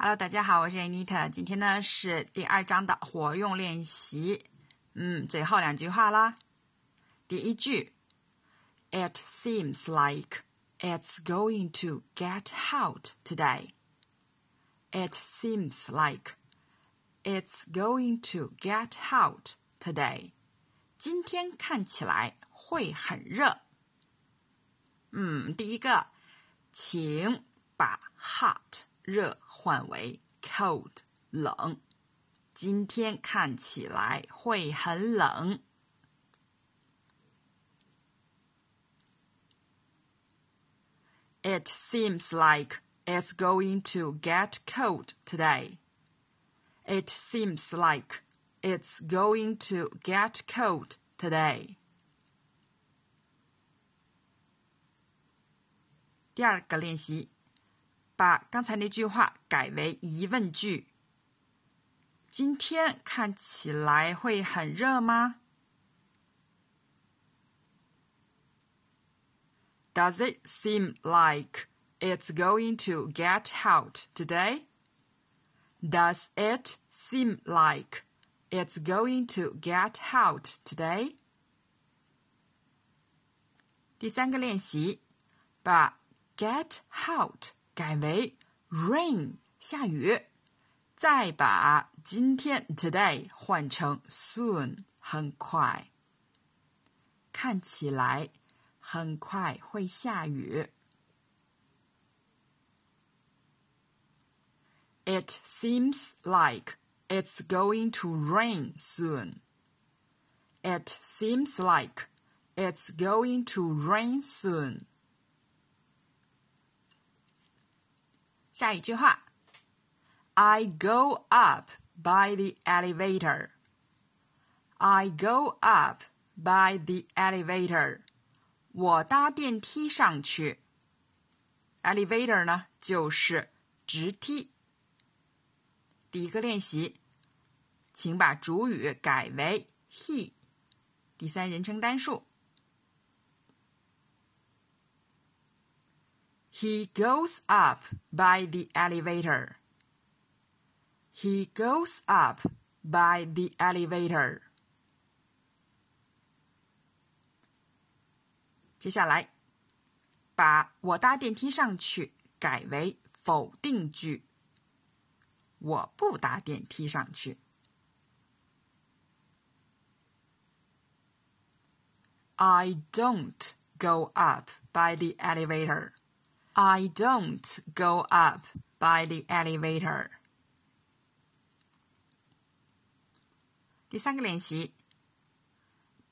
Hello，大家好，我是 Anita。今天呢是第二章的活用练习，嗯，最后两句话啦。第一句，It seems like it's going to get hot today. It seems like it's going to get hot today. 今天看起来会很热。嗯，第一个，请把 hot 热换为 cold 冷。今天看起来会很冷。It seems like it's going to get cold today. It seems like it's going to get cold today. 第二个练习， 把刚才那句话改为疑问句。今天看起来会很热吗？Does it seem like it's going to get hot today? Does it seem like it's going to get hot today? 第三个练习，把 get hot 改为 rain 下雨，再把今天 today 换成 soon 很快，看起来很快会下雨。It seems like it's going to rain soon. It seems like it's going to rain soon. 下一句话，I go up by the elevator. I go up by the elevator. 我搭电梯上去。Elevator 呢，就是直梯。第一个练习，请把主语改为 he，第三人称单数。He goes up by the elevator. He goes up by the elevator. 接下来，把我搭电梯上去改为否定句。我不搭电梯上去。I don't go up by the elevator. I don't go up by the elevator. 第三个练习，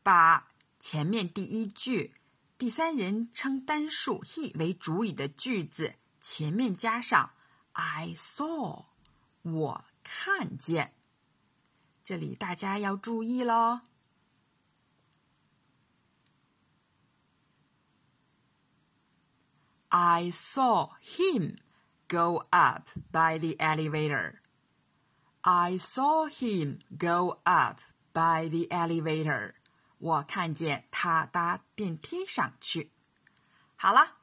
把前面第一句第三人称单数 he 为主语的句子前面加上 I saw，我看见。这里大家要注意喽。I saw him go up by the elevator. I saw him go up by the elevator. 我看见他搭电梯上去。好了，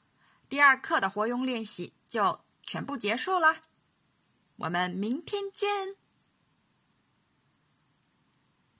第二课的活用练习就全部结束了。我们明天见。